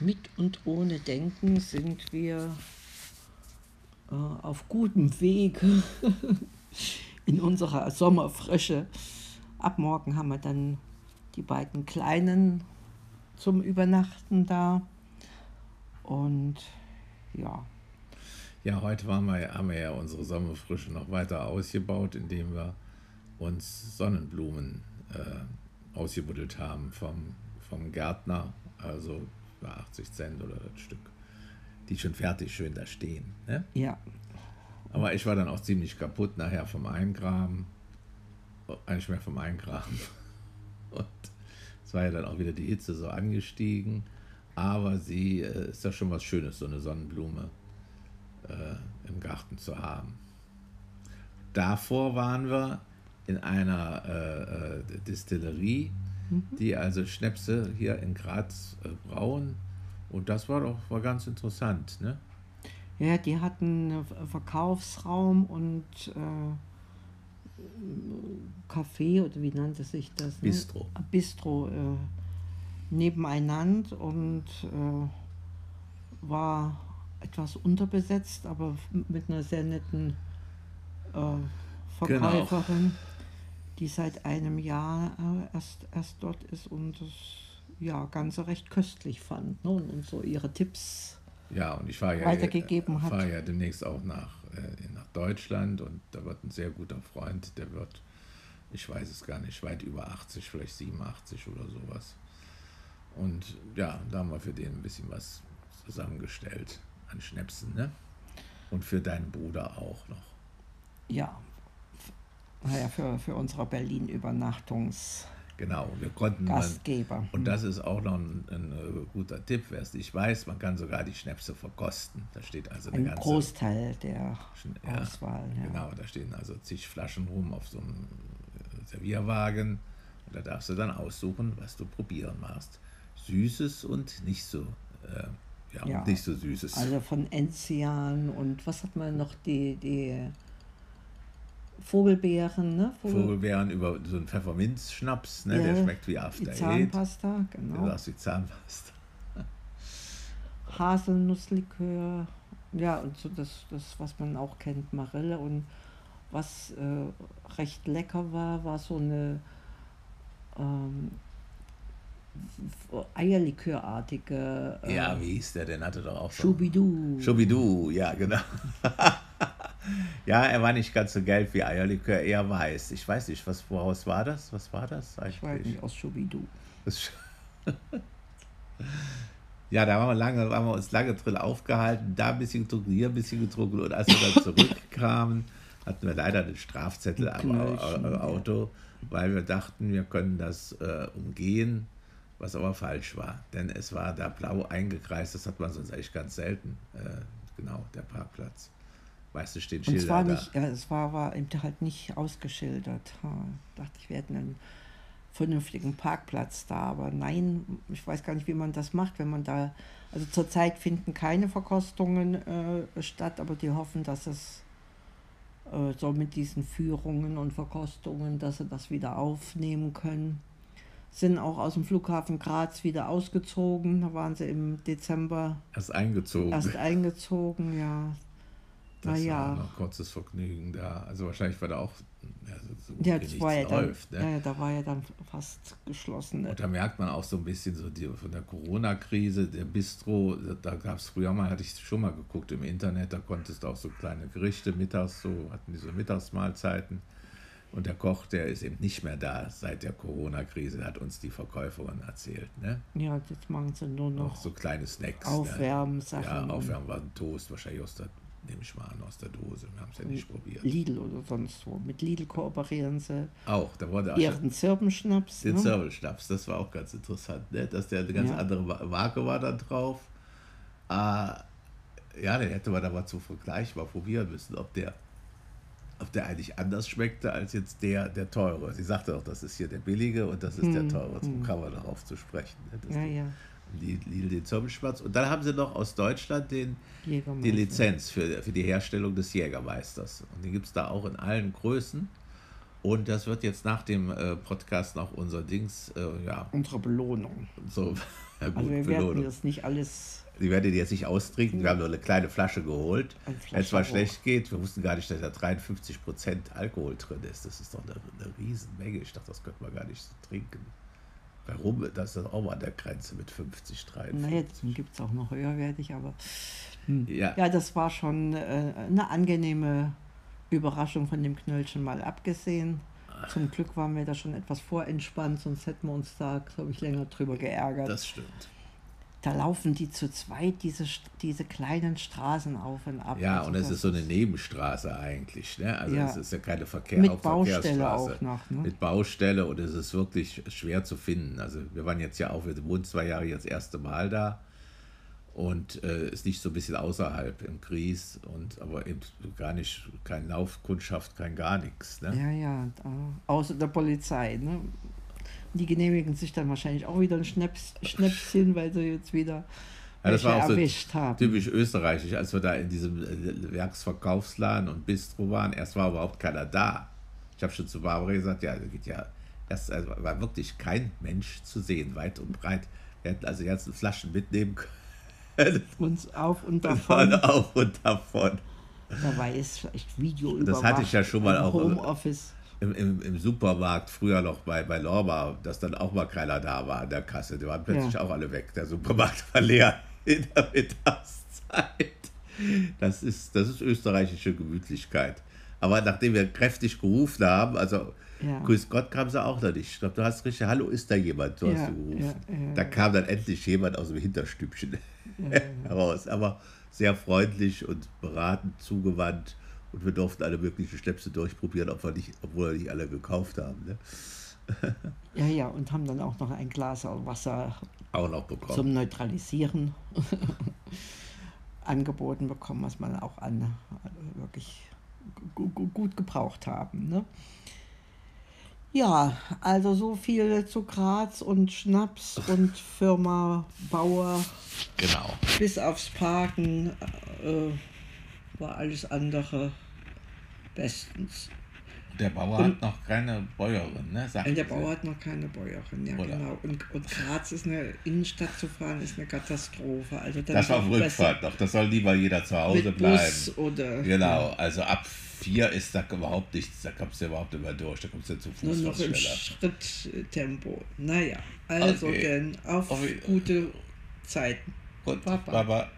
mit und ohne Denken sind wir äh, auf gutem Weg in unserer Sommerfrische. Ab morgen haben wir dann die beiden Kleinen zum Übernachten da. Und ja. Ja, heute waren wir, haben wir ja unsere Sommerfrische noch weiter ausgebaut, indem wir uns Sonnenblumen äh, ausgebuddelt haben vom, vom Gärtner, also 80 Cent oder das Stück, die schon fertig schön da stehen. Ne? Ja. Aber ich war dann auch ziemlich kaputt nachher vom Eingraben. Eigentlich mehr vom Eingraben. Und es war ja dann auch wieder die Hitze so angestiegen. Aber sie äh, ist ja schon was Schönes, so eine Sonnenblume äh, im Garten zu haben. Davor waren wir in einer äh, äh Distillerie, mhm. die also Schnäpse hier in Graz äh, brauen. Und das war doch war ganz interessant. Ne? Ja, die hatten Verkaufsraum und äh, Café oder wie nannte sich das? Ne? Bistro. Bistro äh, nebeneinander und äh, war etwas unterbesetzt, aber mit einer sehr netten äh, Verkäuferin, genau. Die seit einem Jahr äh, erst, erst dort ist und das ja, Ganze recht köstlich fand ne? und so ihre Tipps ja, und ich fahre ja, weitergegeben hat. fahre ja demnächst auch nach, äh, nach Deutschland und da wird ein sehr guter Freund, der wird, ich weiß es gar nicht, weit über 80, vielleicht 87 oder sowas. Und ja, da haben wir für den ein bisschen was zusammengestellt an Schnäpsen, ne? Und für deinen Bruder auch noch. Ja, naja, für, für unsere Berlin-Übernachtungs- Genau, wir konnten. Gastgeber. Man, und das ist auch noch ein, ein, äh, guter Tipp, wer es nicht weiß, man kann sogar die Schnäpse verkosten. Da steht also ein ganze, Großteil der ja, Auswahl. Ja. Genau, da stehen also zig Flaschen rum auf so einem äh, Servierwagen. Und da darfst du dann aussuchen, was du probieren machst. Süßes und nicht so. Äh, ja, ja, nicht so süßes. Also von Enzian und was hat man noch, die, die Vogelbeeren, ne? Vogel Vogelbeeren über so einen Pfefferminzschnaps, ne? Ja, der schmeckt wie After die Zahnpasta, Eight. genau. Du sagst wie Zahnpasta. Haselnusslikör, ja, und so das, das, was man auch kennt, Marille. Und was äh, recht lecker war, war so eine ähm, Eierlikörartige. Äh, ja, wie hieß der denn? Hatte doch auch so. Schubidu. Schubidu, ja, genau. ja, er war nicht ganz so gelb wie Eierlikör, eher weiß. Ich weiß nicht, was, woraus war das? Was war das eigentlich? Ich weiß nicht, aus Schubidu. ja, da waren wir, lange, waren wir uns lange drin aufgehalten, da ein bisschen getrunken, hier ein bisschen getrunken und als wir dann zurückkamen, hatten wir leider einen Strafzettel am Auto, weil wir dachten, wir können das äh, umgehen, was aber falsch war. Denn es war da blau eingekreist, das hat man sonst eigentlich ganz selten. Äh, genau, der Parkplatz. Weißt du, steht Schilder es war nicht, ja, es war, war eben halt nicht ausgeschildert. Ha, dachte ich, wir hätten einen vernünftigen Parkplatz da, aber nein, ich weiß gar nicht, wie man das macht, wenn man da, also zurzeit finden keine Verkostungen äh, statt, aber die hoffen, dass es äh, so mit diesen Führungen und Verkostungen, dass sie das wieder aufnehmen können. Sind auch aus dem Flughafen Graz wieder ausgezogen, da waren sie im Dezember erst eingezogen. Erst eingezogen, ja. Das ja. war noch kurzes Vergnügen da. Also wahrscheinlich war da auch ja, so ja, das war ja läuft. Dann, ne? ja, da war ja dann fast geschlossen. Ne? Und da merkt man auch so ein bisschen so die, von der Corona-Krise, der Bistro, da gab es früher mal, hatte ich schon mal geguckt im Internet, da konntest du auch so kleine Gerichte mittags, so hatten die so Mittagsmahlzeiten. Und der Koch, der ist eben nicht mehr da seit der Corona-Krise, hat uns die Verkäuferin erzählt. Ne? Ja, jetzt machen sie nur noch, noch so kleine Snacks. Aufwärmen, ne? Sachen. Ja, Aufwärmen war ein Toast, wahrscheinlich aus der nehme ich mal an, aus der Dose. Wir haben es ja nicht probiert. Lidl oder sonst wo. Mit Lidl kooperieren sie. Auch, da wurde auch ihren Zirbenschnaps. Den ne? Zirbenschnaps, das war auch ganz interessant, ne? dass der eine ganz ja. andere Marke war da drauf. Ah, ja, den hätte man aber zum Vergleich mal probieren müssen, ob der, ob der eigentlich anders schmeckte als jetzt der, der teure. Sie sagte auch, das ist hier der billige und das ist hm, der teure. So hm. kam man darauf zu sprechen. Ne? Ja, ja. Lidl den Zirbenschwarz. Und dann haben sie noch aus Deutschland den, die Lizenz für, für die Herstellung des Jägermeisters. Und den gibt es da auch in allen Größen. Und das wird jetzt nach dem äh, Podcast noch unser Dings, äh, ja. Unsere Belohnung. So, ja, gut, Also wir Belohnung. werden das nicht alles. Die werdet ihr jetzt nicht austrinken. Wir haben nur eine kleine Flasche geholt. Wenn es mal schlecht geht, wir wussten gar nicht, dass da 53% Alkohol drin ist. Das ist doch eine, eine Riesenmenge. Ich dachte, das könnte man gar nicht so trinken. Warum? Das ist auch mal an der Grenze mit 50, 53. Naja, dann gibt es auch noch höherwertig, aber Ja, ja, das war schon äh, eine angenehme Überraschung von dem Knöllchen mal abgesehen. Zum Glück waren wir da schon etwas vorentspannt, sonst hätten wir uns da, glaube ich, länger drüber geärgert. das stimmt. Da laufen die zu zweit diese, diese kleinen Straßen auf und ab. Ja, Also und es ist so eine Nebenstraße eigentlich. Ne? Also Ja. es ist ja keine Verkehr Mit Baustelle auch noch, ne? Mit Baustelle und es ist wirklich schwer zu finden. Also wir waren jetzt ja auch, wir wohnen zwei Jahre jetzt das erste Mal da und äh, ist nicht so ein bisschen außerhalb im Gries und aber eben gar nicht, kein Laufkundschaft, kein gar nichts. Ne? Ja, ja, außer der Polizei. Ne? Die genehmigen sich dann wahrscheinlich auch wieder ein Schnaps, Schnäpschen, weil sie jetzt wieder Ja, das war auch so erwischt haben. typisch österreichisch, als wir da in diesem äh, Werksverkaufsladen und Bistro waren. Erst war überhaupt keiner da. Ich habe schon zu Barbara gesagt, ja, das geht ja. Erst also war wirklich kein Mensch zu sehen, weit und breit. Wir hätten also ganzen Flaschen mitnehmen können. Uns auf und Von davon. auf und davon. Dabei ist echt Video Das hatte ich ja schon mal im auch- Homeoffice. Im, im, Im Supermarkt, früher noch bei, bei Lorma, dass dann auch mal keiner da war an der Kasse. Die waren plötzlich Ja. auch alle weg. Der Supermarkt war leer in der Mittagszeit. Das ist, das ist österreichische Gemütlichkeit. Aber nachdem wir kräftig gerufen haben, also Ja. Grüß Gott kam sie auch noch nicht. Ich glaube, du hast richtig, hallo, ist da jemand? Du hast Ja, du gerufen. da kam dann endlich jemand aus dem Hinterstübchen heraus. Aber sehr freundlich und beratend, zugewandt. Und wir durften alle möglichen Schnäpse durchprobieren, ob wir nicht, obwohl wir nicht alle gekauft haben. Ne? Ja, ja, und haben dann auch noch ein Glas Wasser Auch noch bekommen. zum Neutralisieren angeboten bekommen, was man auch an wirklich gu- gu- gut gebraucht haben. Ne? Ja, also so viel zu Graz und Schnaps und Firma Bauer genau. bis aufs Parken äh, war alles andere bestens. Der Bauer hat noch keine Bäuerin, ne? Sagt Und der. Bauer hat noch keine Bäuerin, ja Oder? genau. Und, und Graz ist eine Innenstadt zu fahren, ist eine Katastrophe. Also Das war auf Rückfahrt noch. Das soll lieber jeder zu Hause mit bleiben. Bus oder Genau, also ab vier ist da überhaupt nichts, da kommst du überhaupt nicht mehr durch, da kommst du zu nur Fuß noch was im. Schritttempo. Naja, also Okay. denn auf Auf- gute Zeiten. Gut, Baba. Baba.